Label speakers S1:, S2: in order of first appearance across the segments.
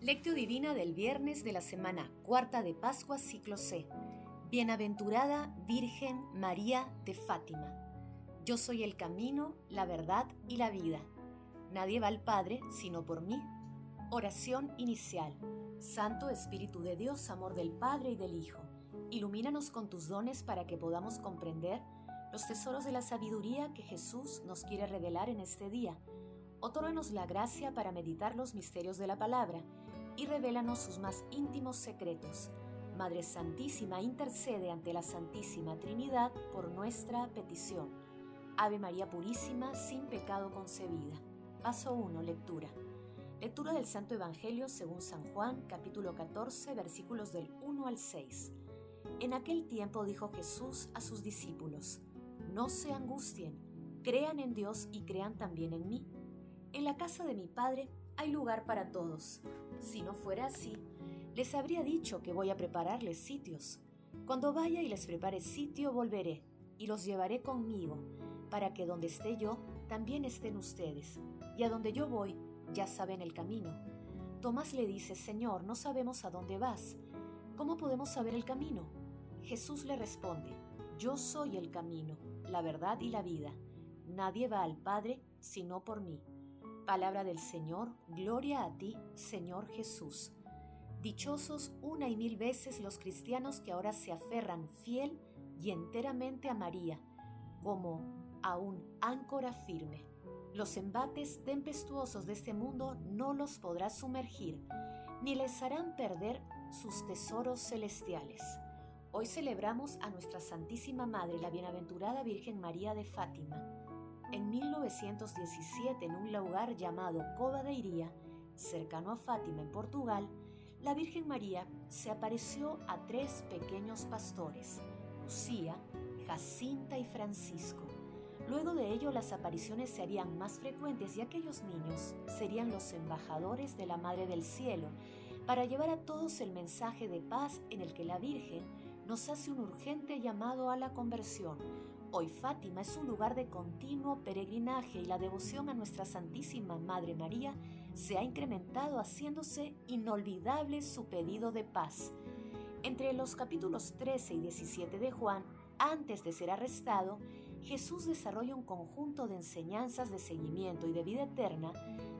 S1: Lectio Divina del viernes de la semana cuarta de Pascua, ciclo C. Bienaventurada Virgen María de Fátima. Yo soy el camino, la verdad y la vida. Nadie va al Padre sino por mí. Oración inicial. Santo Espíritu de Dios, amor del Padre y del Hijo, ilumínanos con tus dones para que podamos comprender los tesoros de la sabiduría que Jesús nos quiere revelar en este día. Otórganos la gracia para meditar los misterios de la palabra y revélanos sus más íntimos secretos. Madre Santísima, intercede ante la Santísima Trinidad por nuestra petición. Ave María Purísima, sin pecado concebida. Paso 1. Lectura. Lectura del Santo Evangelio según San Juan, capítulo 14, versículos del 1 al 6. En aquel tiempo dijo Jesús a sus discípulos, No se angustien, crean en Dios y crean también en mí. En la casa de mi Padre hay lugar para todos. Si no fuera así, les habría dicho que voy a prepararles sitios. Cuando vaya y les prepare sitio, volveré y los llevaré conmigo, para que donde esté yo, también estén ustedes. Y a donde yo voy, ya saben el camino. Tomás le dice, Señor, no sabemos a dónde vas. ¿Cómo podemos saber el camino? Jesús le responde, Yo soy el camino, la verdad y la vida. Nadie va al Padre sino por mí. Palabra del Señor, gloria a ti, Señor Jesús. Dichosos una y mil veces los cristianos que ahora se aferran fiel y enteramente a María, como a un áncora firme. Los embates tempestuosos de este mundo no los podrá sumergir, ni les harán perder sus tesoros celestiales. Hoy celebramos a nuestra Santísima Madre, la Bienaventurada Virgen María de Fátima en 1917, en un lugar llamado Cova de Iría, cercano a Fátima, en Portugal, la Virgen María se apareció a tres pequeños pastores, Lucía, Jacinta y Francisco. Luego de ello las apariciones se harían más frecuentes y aquellos niños serían los embajadores de la Madre del Cielo para llevar a todos el mensaje de paz en el que la Virgen nos hace un urgente llamado a la conversión, Hoy Fátima es un lugar de continuo peregrinaje y la devoción a nuestra Santísima Madre María se ha incrementado haciéndose inolvidable su pedido de paz. Entre los capítulos 13 y 17 de Juan, antes de ser arrestado, Jesús desarrolla un conjunto de enseñanzas de seguimiento y de vida eterna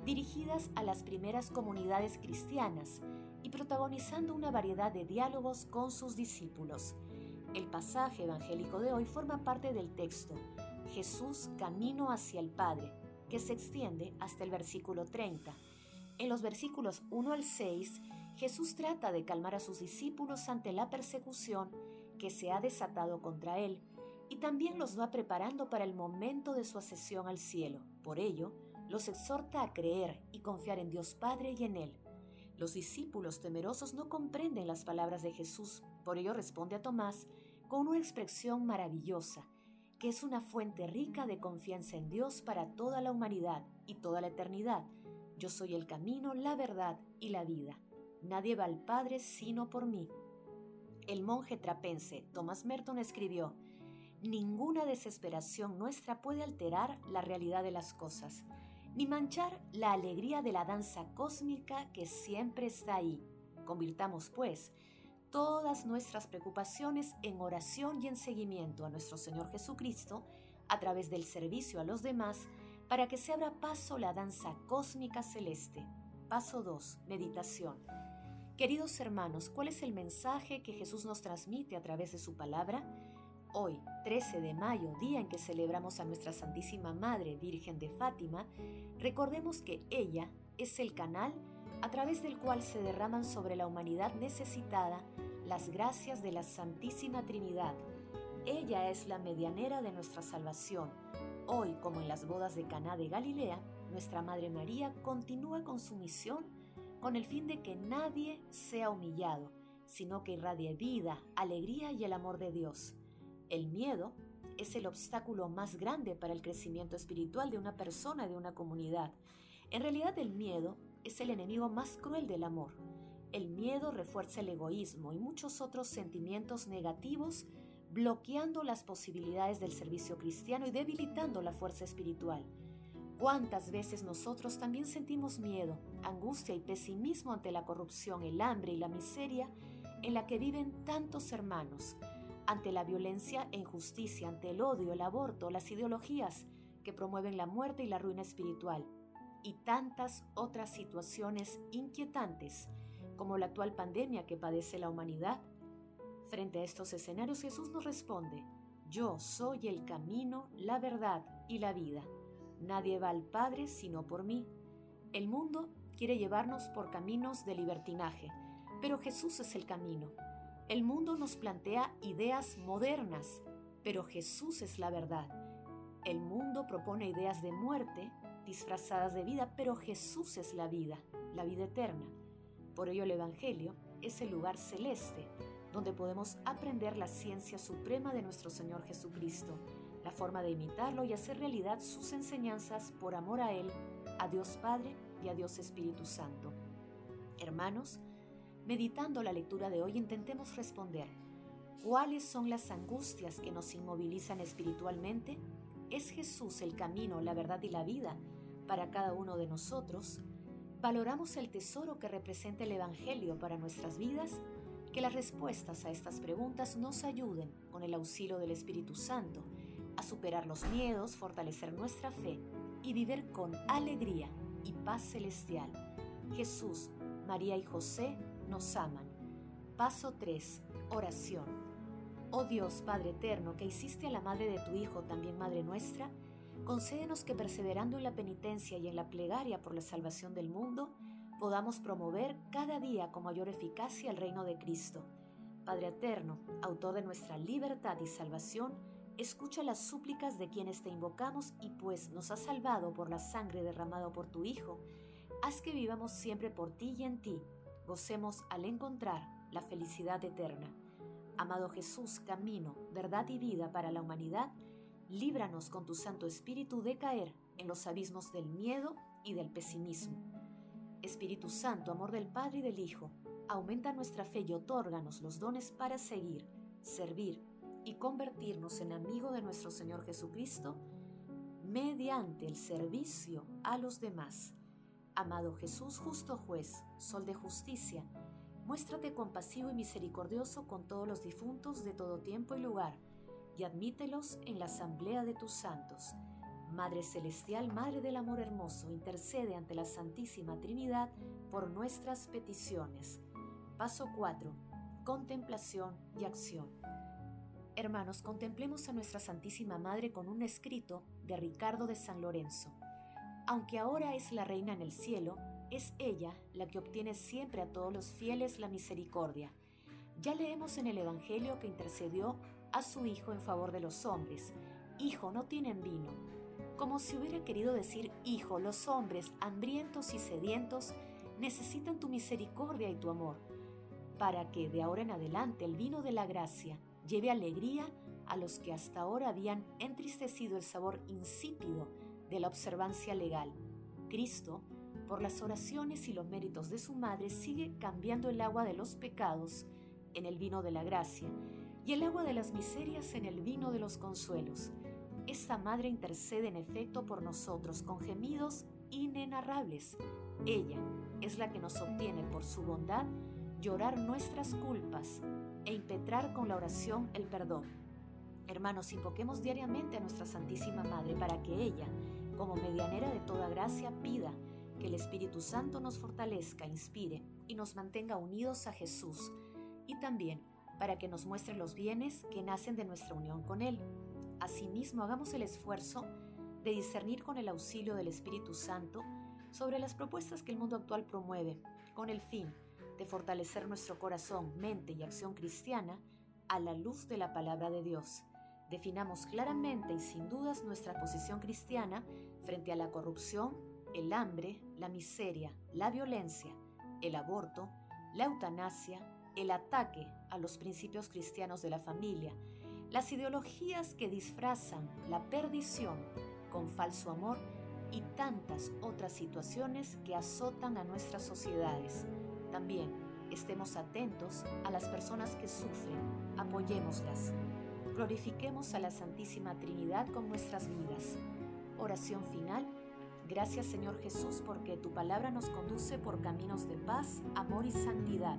S1: dirigidas a las primeras comunidades cristianas y protagonizando una variedad de diálogos con sus discípulos. El pasaje evangélico de hoy forma parte del texto Jesús camino hacia el Padre, que se extiende hasta el versículo 30. En los versículos 1 al 6, Jesús trata de calmar a sus discípulos ante la persecución que se ha desatado contra él y también los va preparando para el momento de su ascensión al cielo. Por ello, los exhorta a creer y confiar en Dios Padre y en Él. Los discípulos temerosos no comprenden las palabras de Jesús, por ello responde a Tomás con una expresión maravillosa, que es una fuente rica de confianza en Dios para toda la humanidad y toda la eternidad. Yo soy el camino, la verdad y la vida. Nadie va al Padre sino por mí. El monje trapense Thomas Merton escribió, Ninguna desesperación nuestra puede alterar la realidad de las cosas ni manchar la alegría de la danza cósmica que siempre está ahí. Convirtamos, pues, todas nuestras preocupaciones en oración y en seguimiento a nuestro Señor Jesucristo a través del servicio a los demás para que se abra paso la danza cósmica celeste. Paso 2. Meditación. Queridos hermanos, ¿cuál es el mensaje que Jesús nos transmite a través de su palabra? Hoy, 13 de mayo, día en que celebramos a nuestra Santísima Madre Virgen de Fátima, recordemos que ella es el canal a través del cual se derraman sobre la humanidad necesitada las gracias de la Santísima Trinidad. Ella es la medianera de nuestra salvación. Hoy, como en las bodas de Caná de Galilea, nuestra Madre María continúa con su misión con el fin de que nadie sea humillado, sino que irradie vida, alegría y el amor de Dios. El miedo es el obstáculo más grande para el crecimiento espiritual de una persona, de una comunidad. En realidad el miedo es el enemigo más cruel del amor. El miedo refuerza el egoísmo y muchos otros sentimientos negativos, bloqueando las posibilidades del servicio cristiano y debilitando la fuerza espiritual. ¿Cuántas veces nosotros también sentimos miedo, angustia y pesimismo ante la corrupción, el hambre y la miseria en la que viven tantos hermanos, ante la violencia e injusticia, ante el odio, el aborto, las ideologías que promueven la muerte y la ruina espiritual, y tantas otras situaciones inquietantes como la actual pandemia que padece la humanidad? Frente a estos escenarios Jesús nos responde, yo soy el camino, la verdad y la vida. Nadie va al Padre sino por mí. El mundo quiere llevarnos por caminos de libertinaje, pero Jesús es el camino. El mundo nos plantea ideas modernas, pero Jesús es la verdad. El mundo propone ideas de muerte disfrazadas de vida, pero Jesús es la vida, la vida eterna. Por ello el Evangelio es el lugar celeste donde podemos aprender la ciencia suprema de nuestro Señor Jesucristo la forma de imitarlo y hacer realidad sus enseñanzas por amor a Él, a Dios Padre y a Dios Espíritu Santo. Hermanos, meditando la lectura de hoy intentemos responder, ¿cuáles son las angustias que nos inmovilizan espiritualmente? ¿Es Jesús el camino, la verdad y la vida para cada uno de nosotros? ¿Valoramos el tesoro que representa el Evangelio para nuestras vidas? Que las respuestas a estas preguntas nos ayuden, con el auxilio del Espíritu Santo, a superar los miedos, fortalecer nuestra fe y vivir con alegría y paz celestial. Jesús, María y José nos aman. Paso 3. Oración. Oh Dios, Padre eterno, que hiciste a la madre de tu Hijo también Madre nuestra, concédenos que perseverando en la penitencia y en la plegaria por la salvación del mundo, podamos promover cada día con mayor eficacia el reino de Cristo. Padre eterno, autor de nuestra libertad y salvación, Escucha las súplicas de quienes te invocamos y pues nos has salvado por la sangre derramada por tu Hijo, haz que vivamos siempre por ti y en ti, gocemos al encontrar la felicidad eterna. Amado Jesús, camino, verdad y vida para la humanidad, líbranos con tu Santo Espíritu de caer en los abismos del miedo y del pesimismo. Espíritu Santo, amor del Padre y del Hijo, aumenta nuestra fe y otórganos los dones para seguir, servir, y convertirnos en amigo de nuestro Señor Jesucristo mediante el servicio a los demás. Amado Jesús, justo juez, sol de justicia, muéstrate compasivo y misericordioso con todos los difuntos de todo tiempo y lugar, y admítelos en la asamblea de tus santos. Madre Celestial, Madre del Amor Hermoso, intercede ante la Santísima Trinidad por nuestras peticiones. Paso 4. Contemplación y acción. Hermanos, contemplemos a nuestra Santísima Madre con un escrito de Ricardo de San Lorenzo. Aunque ahora es la reina en el cielo, es ella la que obtiene siempre a todos los fieles la misericordia. Ya leemos en el Evangelio que intercedió a su Hijo en favor de los hombres. Hijo, no tienen vino. Como si hubiera querido decir, Hijo, los hombres, hambrientos y sedientos, necesitan tu misericordia y tu amor, para que de ahora en adelante el vino de la gracia, lleve alegría a los que hasta ahora habían entristecido el sabor insípido de la observancia legal. Cristo, por las oraciones y los méritos de su madre, sigue cambiando el agua de los pecados en el vino de la gracia y el agua de las miserias en el vino de los consuelos. Esta madre intercede en efecto por nosotros con gemidos inenarrables. Ella es la que nos obtiene por su bondad llorar nuestras culpas e impetrar con la oración el perdón. Hermanos, invoquemos diariamente a nuestra Santísima Madre para que ella, como medianera de toda gracia, pida que el Espíritu Santo nos fortalezca, inspire y nos mantenga unidos a Jesús, y también para que nos muestre los bienes que nacen de nuestra unión con Él. Asimismo, hagamos el esfuerzo de discernir con el auxilio del Espíritu Santo sobre las propuestas que el mundo actual promueve, con el fin de fortalecer nuestro corazón, mente y acción cristiana a la luz de la palabra de Dios. Definamos claramente y sin dudas nuestra posición cristiana frente a la corrupción, el hambre, la miseria, la violencia, el aborto, la eutanasia, el ataque a los principios cristianos de la familia, las ideologías que disfrazan la perdición con falso amor y tantas otras situaciones que azotan a nuestras sociedades. También estemos atentos a las personas que sufren, apoyémoslas. Glorifiquemos a la Santísima Trinidad con nuestras vidas. Oración final. Gracias Señor Jesús porque tu palabra nos conduce por caminos de paz, amor y santidad.